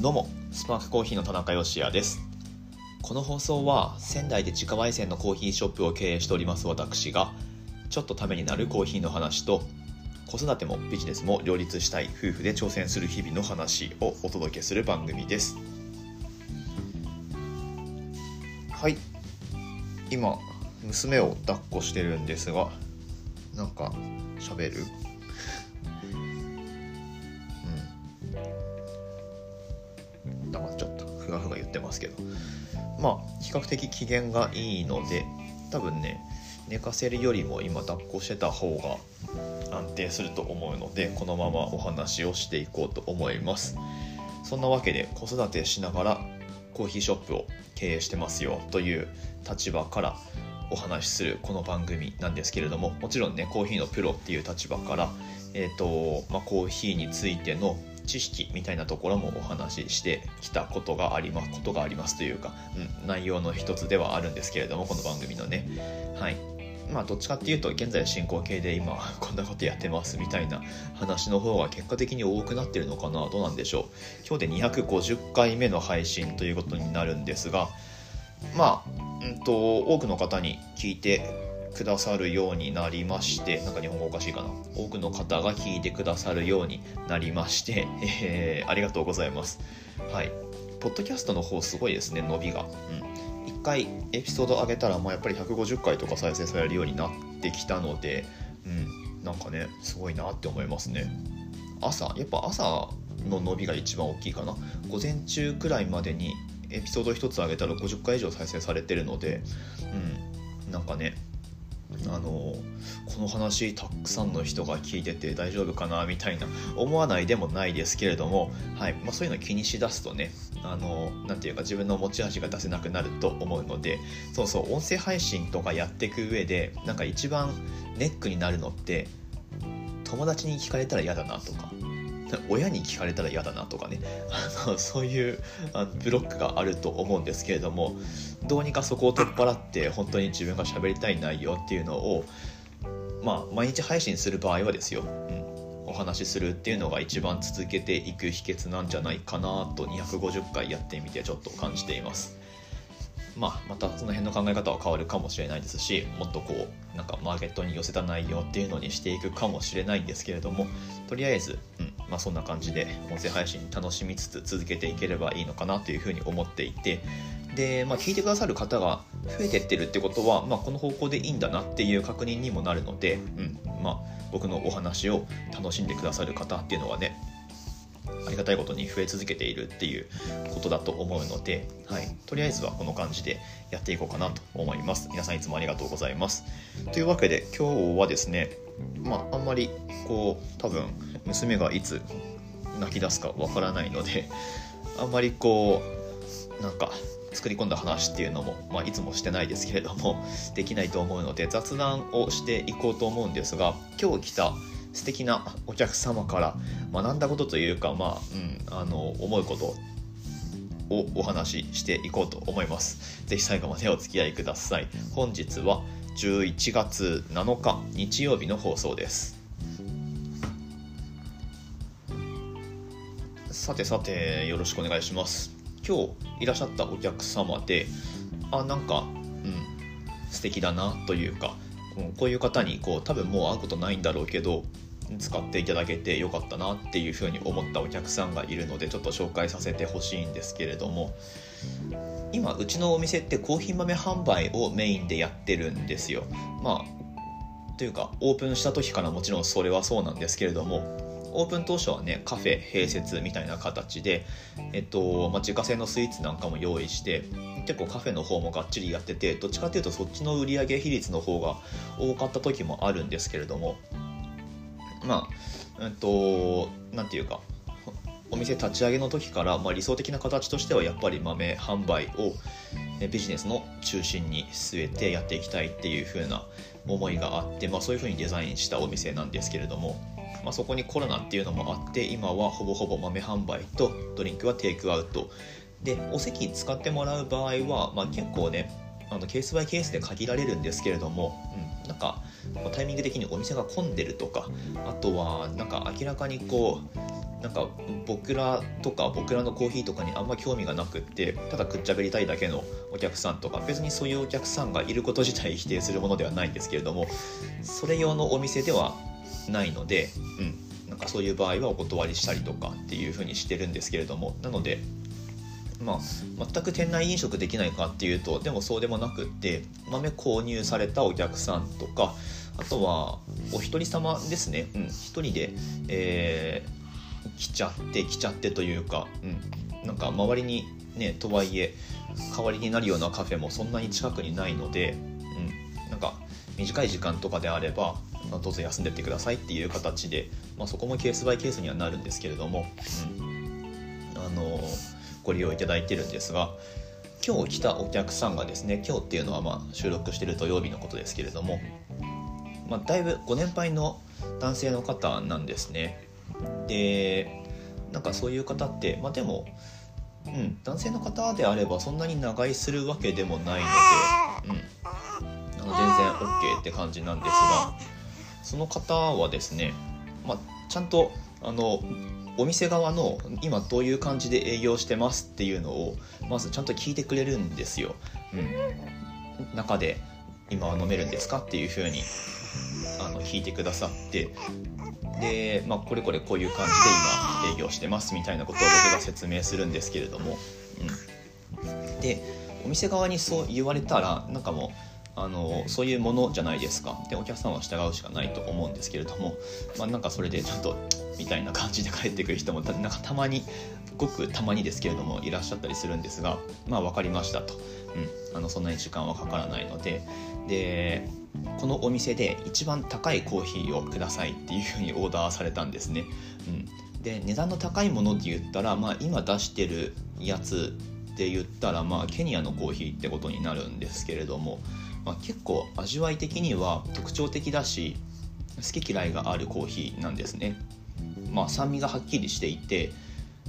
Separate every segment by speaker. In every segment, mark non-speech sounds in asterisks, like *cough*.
Speaker 1: どうもスパークコーヒーの田中芳也です。この放送は仙台で自家焙煎のコーヒーショップを経営しております私がちょっとためになるコーヒーの話と子育てもビジネスも両立したい夫婦で挑戦する日々の話をお届けする番組です。はい。今娘を抱っこしてるんですがなんか喋る？うん黙っちゃったふがふが言ってますけど。まあ比較的機嫌がいいので多分ね寝かせるよりも今抱っこしてた方が安定すると思うのでこのままお話をしていこうと思います。そんなわけで子育てしながらコーヒーショップを経営してますよという立場からお話しするこの番組なんですけれども。もちろんねコーヒーのプロっていう立場から、えーとまあ、コーヒーについての知識みたいなところもお話ししてきたことがありますことがありますというか、うん、内容の一つではあるんですけれどもこの番組のね。はい。まあどっちかっていうと現在進行形で今 *laughs* こんなことやってますみたいな話の方が結果的に多くなってるのかなどうなんでしょう。今日で250回目の配信ということになるんですがまあうんと多くの方に聞いてくださるようになりましてなんか日本語おかしいかな。多くの方が聞いてくださるようになりまして、えー、ありがとうございます。はい。ポッドキャストの方すごいですね伸びが。うん。1回エピソード上げたら、まあ、やっぱり150回とか再生されるようになってきたのでうん。なんかねすごいなって思いますね。朝やっぱ朝の伸びが一番大きいかな。午前中くらいまでにエピソード1つ上げたら50回以上再生されてるのでうん。なんかねあのこの話たくさんの人が聞いてて大丈夫かなみたいな思わないでもないですけれども、はい。まあ、そういうの気にしだすとねあのなていうか自分の持ち味が出せなくなると思うのでそうそう音声配信とかやっていく上でなんか一番ネックになるのって友達に聞かれたら嫌だなとか親に聞かれたら嫌だなとかね。あのそういうあのブロックがあると思うんですけれどもどうにかそこを取っ払って本当に自分が喋りたい内容っていうのをまあ毎日配信する場合はですよ、うん、お話しするっていうのが一番続けていく秘訣なんじゃないかなと250回やってみてちょっと感じています。まあ、またその辺の考え方は変わるかもしれないですしもっとこうなんかマーケットに寄せた内容っていうのにしていくかもしれないんですけれどもとりあえず、うん。まあ、そんな感じで音声配信楽しみつつ続けていければいいのかなというふうに思っていてで、まあ、聞いてくださる方が増えてってるってことは、まあ、この方向でいいんだなっていう確認にもなるので、うんまあ、僕のお話を楽しんでくださる方っていうのはねありがたいことに増え続けているっていうことだと思うので、はい、とりあえずはこの感じでやっていこうかなと思います。皆さんいつもありがとうございます。というわけで今日はですね、まあ、あんまりこう多分娘がいつ泣き出すかわからないのであんまりこうなんか作り込んだ話っていうのも、まあ、いつもしてないですけれども *laughs* できないと思うので雑談をしていこうと思うんですが今日来た素敵なお客様から学んだことというか、まあ、うん、あの思うことをお話ししていこうと思います。ぜひ最後までお付き合いください。本日は11月7日日曜日の放送です。さてさてよろしくお願いします。今日いらっしゃったお客様で、あ、なんか、うん、素敵だなというか、こういう方にこう多分もう会うことないんだろうけど使っていただけてよかったなっていうふうに思ったお客さんがいるのでちょっと紹介させてほしいんですけれども今うちのお店ってコーヒー豆販売をメインでやってるんですよ。まあというかオープンした時からもちろんそれはそうなんですけれどもオープン当初はねカフェ併設みたいな形で、えっとまあ、自家製のスイーツなんかも用意して結構カフェの方もがっちりやっててどっちかっていうとそっちの売上比率の方が多かった時もあるんですけれどもまあうんと何て言うかお店立ち上げの時から、まあ、理想的な形としてはやっぱり豆販売をビジネスの中心に据えてやっていきたいっていう風な思いがあって、まあ、そういう風にデザインしたお店なんですけれどもまあ、そこにコロナっていうのもあって今はほぼほぼ豆販売とドリンクはテイクアウト。でお席使ってもらう場合は、まあ、結構ねあのケースバイケースで限られるんですけれども、うん、なんかタイミング的にお店が混んでるとかあとはなんか明らかにこうなんか僕らとか僕らのコーヒーとかにあんま興味がなくってただくっちゃべりたいだけのお客さんとか別にそういうお客さんがいること自体否定するものではないんですけれどもそれ用のお店ではないので、うん、なんかそういう場合はお断りしたりとかっていうふうにしてるんですけれどもなのでまあ、全く店内飲食できないかっていうとでもそうでもなくって豆購入されたお客さんとかあとはお一人様ですね、うん、一人で、えー、来ちゃって来ちゃってというか、うん、なんか周りにねとはいえ代わりになるようなカフェもそんなに近くにないので、うん、なんか短い時間とかであればどうぞ休んでってくださいっていう形で、まあ、そこもケースバイケースにはなるんですけれども、うん、あのご利用いただいてるんですが今日来たお客さんがですね今日っていうのはまあ収録してる土曜日のことですけれども、まあ、だいぶご年配の男性の方なんですね。でなんかそういう方って、まあ、でも、うん、男性の方であればそんなに長居するわけでもないので、うん、あの全然 OK って感じなんですがその方はですね、まあ、ちゃんとあのお店側の今どういう感じで営業してますっていうのをまずちゃんと聞いてくれるんですよ。うん、中で今は飲めるんですかっていうふうにあの聞いてくださって。で、まあ、これこれこういう感じで今営業してますみたいなことを僕が説明するんですけれども、うん、でお店側にそう言われたらなんかもうあのそういうものじゃないですか。でお客さんは従うしかないと思うんですけれども、まあ、なんかそれでちょっとみたいな感じで帰ってくる人もなんかたまにごくたまにですけれどもいらっしゃったりするんですがまあ分かりましたと、うん、あのそんなに時間はかからないので。でこのお店で一番高いコーヒーをくださいっていうふうにオーダーされたんですね。うん、で値段の高いものって言ったら、まあ、今出してるやつで言ったら、まあ、ケニアのコーヒーってことになるんですけれどもまあ、結構味わい的には特徴的だし好き嫌いがあるコーヒーなんですね、まあ、酸味がはっきりしていて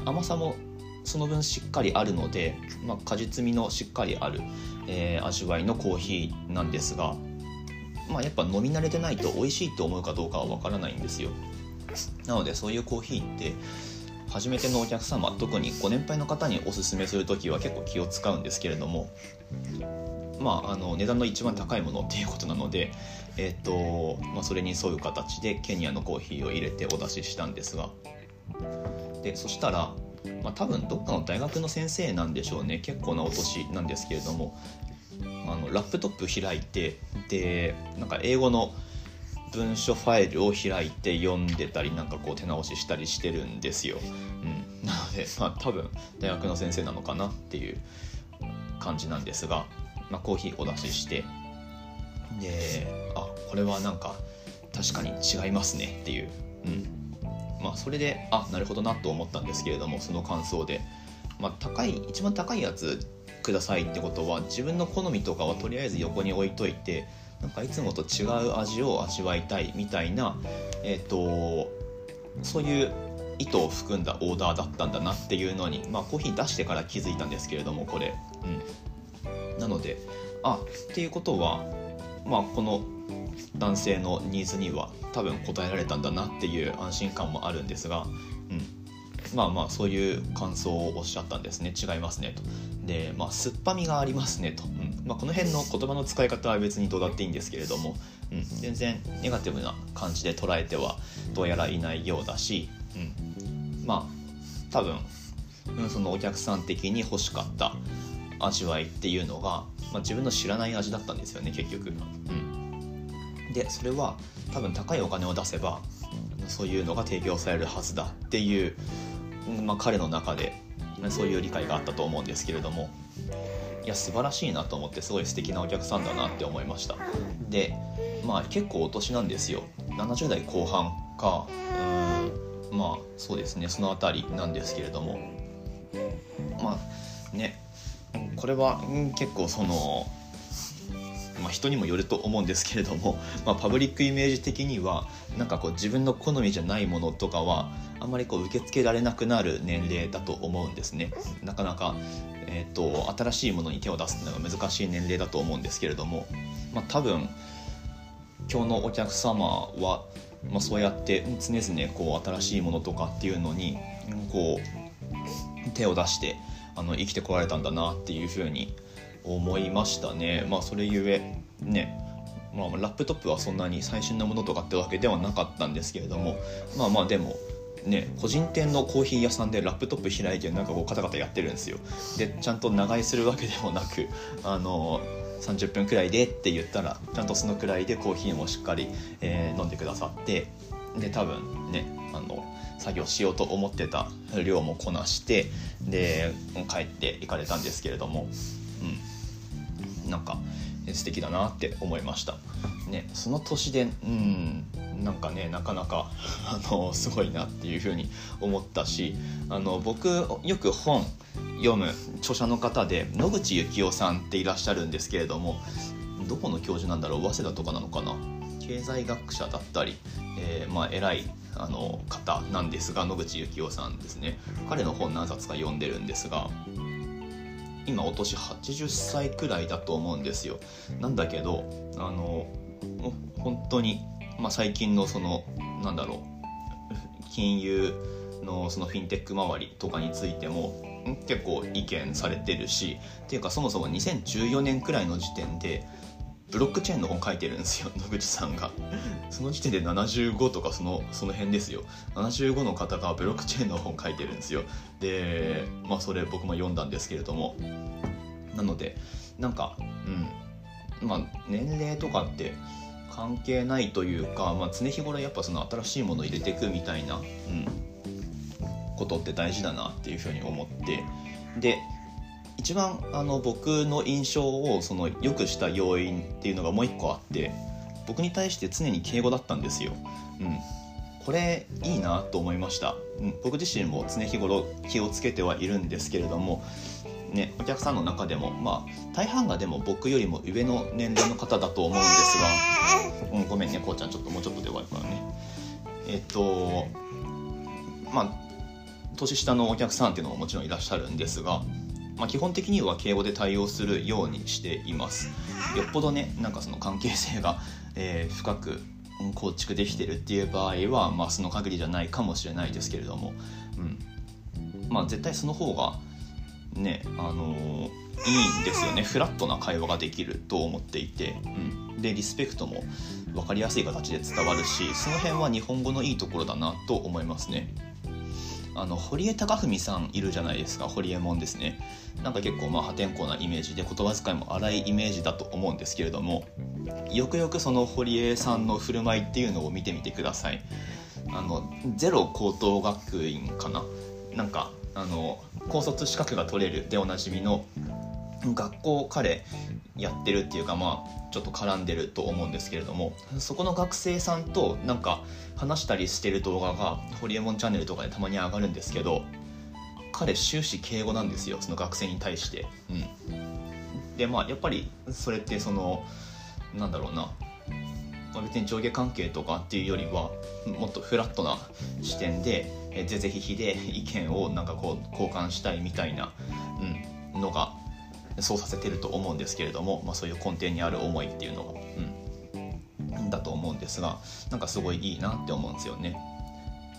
Speaker 1: 甘さもその分しっかりあるので、まあ、果実味のしっかりある、えー、味わいのコーヒーなんですが、まあ、やっぱ飲み慣れてないと美味しいと思うかどうかはわからないんですよ。なのでそういうコーヒーって初めてのお客様特にご年配の方におすすめする時は結構気を使うんですけれどもまあ、あの値段の一番高いものっていうことなので、えーとまあ、それに沿う形でケニアのコーヒーを入れてお出ししたんですが。でそしたら、まあ、多分どっかの大学の先生なんでしょうね。結構なお年なんですけれどもあのラップトップ開いてでなんか英語の文書ファイルを開いて読んでたりなんかこう手直ししたりしてるんですよ、うん、なのでまあ多分大学の先生なのかなっていう感じなんですが。まあ、コーヒーお出しして。であこれはなんか確かに違いますね。っていう、うん。まあ、それであなるほどなと思ったんですけれどもその感想で、まあ、高い一番高いやつくださいってことは自分の好みとかはとりあえず横に置いといてなんかいつもと違う味を味わいたいみたいな、えーと、そういう意図を含んだオーダーだったんだなっていうのに、まあ、コーヒー出してから気づいたんですけれどもこれ、うん、のであっていうことはまあこの男性のニーズには多分応えられたんだなっていう安心感もあるんですが、うん、まあまあそういう感想をおっしゃったんですね。違いますねと。でまあ酸っぱみがありますねと、うん。まあ、この辺の言葉の使い方は別にどうだっていいんですけれども、うん、全然ネガティブな感じで捉えてはどうやらいないようだし、うん、まあ多分、うん、そのお客さん的に欲しかった味わいっていうのが、まあ、自分の知らない味だったんですよね結局。うん、でそれは多分高いお金を出せばそういうのが提供されるはずだっていう、まあ、彼の中でそういう理解があったと思うんですけれども。いや素晴らしいなと思ってすごい素敵なお客さんだなって思いました。でまあ結構お年なんですよ。70代後半か。うんまあそうですねその辺りなんですけれども。まあねこれは、うん、結構その、まあ、人にもよると思うんですけれども、*laughs* まあ、パブリックイメージ的にはなんかこう自分の好みじゃないものとかはあんまりこう受け付けられなくなる年齢だと思うんですね。なかなか、えーと、新しいものに手を出すのが難しい年齢だと思うんですけれども、まあ、多分今日のお客様はまあ、そうやって常々こう新しいものとかっていうのにこう手を出してあの生きてこられたんだなっていうふうに思いましたね。まあ、それゆえねまあ、ラップトップはそんなに最新のものとかってわけではなかったんですけれどもまあまあでもね個人店のコーヒー屋さんでラップトップ開いてなんかこうカタカタやってるんですよでちゃんと長居するわけでもなくあの30分くらいでって言ったらちゃんとそのくらいでコーヒーもしっかり、えー、飲んでくださってで多分ねあの作業しようと思ってた量もこなしてで帰って行かれたんですけれどもうん。なんか素敵だなって思いました。ね、その年でうんなんかねなかなか *laughs* あのすごいなっていうふうに思ったしあの僕よく本読む著者の方で野口幸雄さんっていらっしゃるんですけれどもどこの教授なんだろう？早稲田とかなのかな？経済学者だったり、えー、まあ、偉いあの方なんですが野口幸雄さんですね。彼の本何冊か読んでるんですが今お年80歳くらいだと思うんですよ。なんだけどあの本当に、まあ、最近のそのなんだろう金融のそのフィンテック周りとかについても結構意見されてるしっていうかそもそも2014年くらいの時点でブロックチェーンの本書いてるんですよ野口さんが。その時点で75とかそのその辺ですよ。75の方がブロックチェーンの本書いてるんですよ。でまあそれ僕も読んだんですけれども。なのでなんかうん。まあ年齢とかって関係ないというか、まあ、常日頃やっぱその新しいものを入れていくみたいな、うん、ことって大事だなっていうふうに思って。で一番あの僕の印象をその良くした要因っていうのがもう一個あって僕に対して常に敬語だったんですよ。うん、これいいなと思いました、うん、僕自身も常日頃気をつけてはいるんですけれどもね、お客さんの中でも、まあ、大半がでも僕よりも上の年齢の方だと思うんですが、うん、ごめんねこうちゃんちょっともうちょっとで終わるからね。えっとまあ年下のお客さんっていうのももちろんいらっしゃるんですが、まあ、基本的には敬語で対応するようにしています。よっぽどねなんかその関係性が、*laughs* えー、深く構築できてるっていう場合は、まあ、その限りじゃないかもしれないですけれども、うん。まあ、絶対その方がねあのー、いいんですよね。フラットな会話ができると思っていて、うん、でリスペクトも分かりやすい形で伝わるしその辺は日本語のいいところだなと思いますね。あの堀江貴文さんいるじゃないですか。堀江門ですね。なんか結構まあ破天荒なイメージで言葉遣いも荒いイメージだと思うんですけれどもよくよくその堀江さんの振る舞いっていうのを見てみてください。あのゼロ高等学院かな。なんかあの高卒資格が取れるでおなじみの学校彼やってるっていうかまあちょっと絡んでると思うんですけれどもそこの学生さんとなんか話したりしてる動画がホリエモンチャンネルとかでたまに上がるんですけど彼終始敬語なんですよその学生に対して。うん、でまあやっぱりそれってそのなんだろうなまあ、別に上下関係とかっていうよりはもっとフラットな視点でぜぜひひで意見をなんかこう交換したいみたいな、うん、のがそうさせてると思うんですけれども、まあ、そういう根底にある思いっていうのが、うん、だと思うんですがなんかすごいいいなって思うんですよね。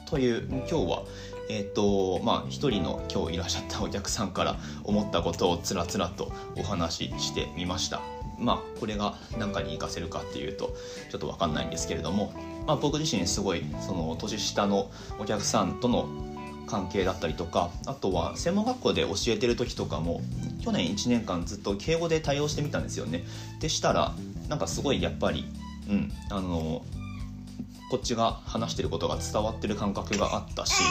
Speaker 1: という今日はえーとまあ、一人の今日いらっしゃったお客さんから思ったことをつらつらとお話ししてみました。まあ、これが何かに活かせるかっていうとちょっと分かんないんですけれども、まあ、僕自身すごいその年下のお客さんとの関係だったりとかあとは専門学校で教えてる時とかも去年1年間ずっと敬語で対応してみたんですよね。でしたらなんかすごいやっぱり、うん、あのこっちが話してることが伝わってる感覚があったし、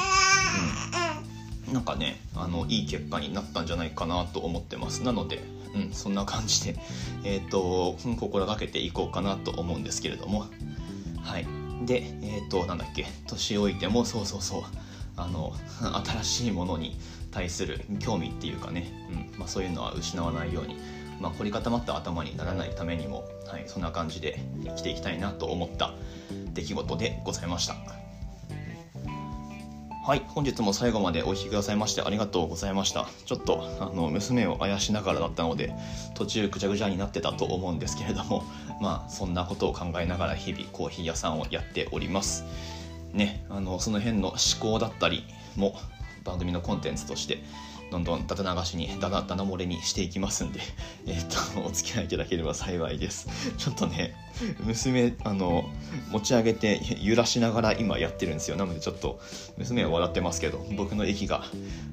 Speaker 1: うん、なんかねあのいい結果になったんじゃないかなと思ってます。なのでうん、そんな感じで、*laughs* えーと、心がけていこうかなと思うんですけれどもはいでえっ、ー、となんだっけ年老いてもそうそうそうあの *laughs* 新しいものに対する興味っていうかね、うんまあ、そういうのは失わないように、まあ、凝り固まった頭にならないためにも、はい、そんな感じで生きていきたいなと思った出来事でございました。はい、本日も最後までお聴きくださいましてありがとうございました。ちょっとあの娘をあやしながらだったので途中ぐちゃぐちゃになってたと思うんですけれども、
Speaker 2: まあそんなことを考えながら日々コーヒー屋さんをやっておりますねあのその辺の思考だったりも番組のコンテンツとしてどんどんだだ流しにだだだな漏れにしていきますんで、*laughs* えっとお付き合いいただければ幸いです。ちょっとね娘あの持ち上げて揺らしながら今やってるんですよ。なのでちょっと娘は笑ってますけど僕の息が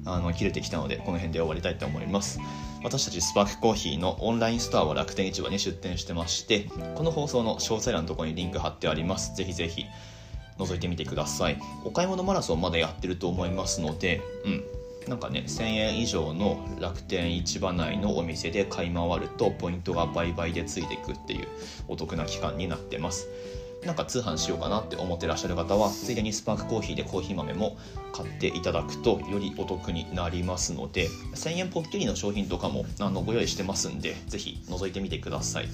Speaker 2: あの切れてきたのでこの辺で終わりたいと思います。私たちスパークコーヒーのオンラインストアは楽天市場に出店してましてこの放送の詳細欄のところにリンク貼ってあります。ぜひぜひ覗いてみてください。お買い物マラソンまだやってると思いますのでうん。なんかね1000円以上の楽天市場内のお店で買い回るとポイントが倍々でついていくっていうお得な期間になってます。なんか通販しようかなって思ってらっしゃる方はついでにスパークコーヒーでコーヒー豆も買っていただくとよりお得になりますので1000円ポッキリの商品とかもあのご用意してますんでぜひ覗いてみてください。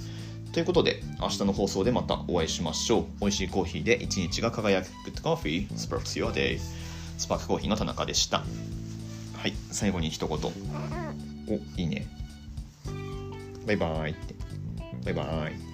Speaker 2: ということで明日の放送でまたお会いしましょう。美味しいコーヒーで一日が輝く Good Coffee Sparks Your Day スパークコーヒーの田中でした。はい最後に一言。おいいね。バイバイって。バイバイ